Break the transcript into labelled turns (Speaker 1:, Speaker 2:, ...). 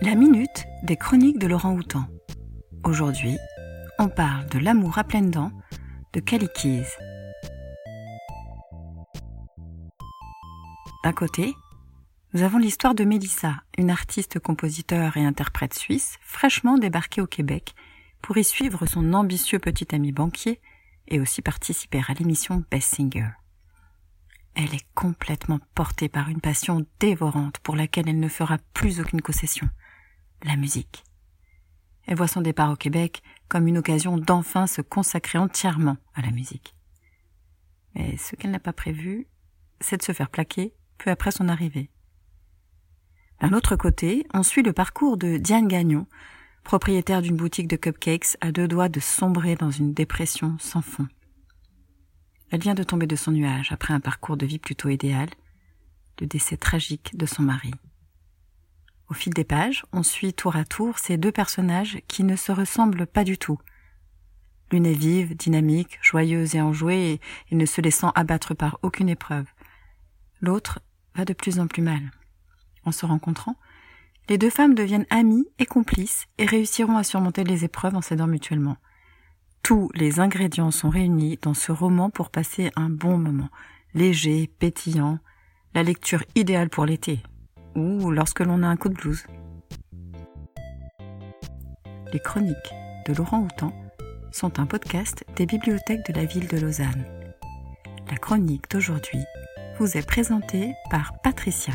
Speaker 1: La minute des chroniques de Laurent Houtan. Aujourd'hui, on parle de l'amour à pleines dents de Keys. D'un côté, nous avons l'histoire de Mélissa, une artiste, compositeur et interprète suisse fraîchement débarquée au Québec pour y suivre son ambitieux petit ami banquier et aussi participer à l'émission Best Singer. Elle est complètement portée par une passion dévorante pour laquelle elle ne fera plus aucune concession la musique. Elle voit son départ au Québec comme une occasion d'enfin se consacrer entièrement à la musique. Mais ce qu'elle n'a pas prévu, c'est de se faire plaquer peu après son arrivée. D'un autre côté, on suit le parcours de Diane Gagnon, propriétaire d'une boutique de cupcakes à deux doigts de sombrer dans une dépression sans fond. Elle vient de tomber de son nuage après un parcours de vie plutôt idéal, le décès tragique de son mari. Au fil des pages, on suit tour à tour ces deux personnages qui ne se ressemblent pas du tout. L'une est vive, dynamique, joyeuse et enjouée et, ne se laissant abattre par aucune épreuve. L'autre va de plus en plus mal. En se rencontrant, les deux femmes deviennent amies et complices et réussiront à surmonter les épreuves en s'aidant mutuellement. Tous les ingrédients sont réunis dans ce roman pour passer un bon moment, léger, pétillant, la lecture idéale pour l'été, ou lorsque l'on a un coup de blues. Les chroniques de Laurent Houtan sont un podcast des bibliothèques de la ville de Lausanne. La chronique d'aujourd'hui vous est présentée par Patricia.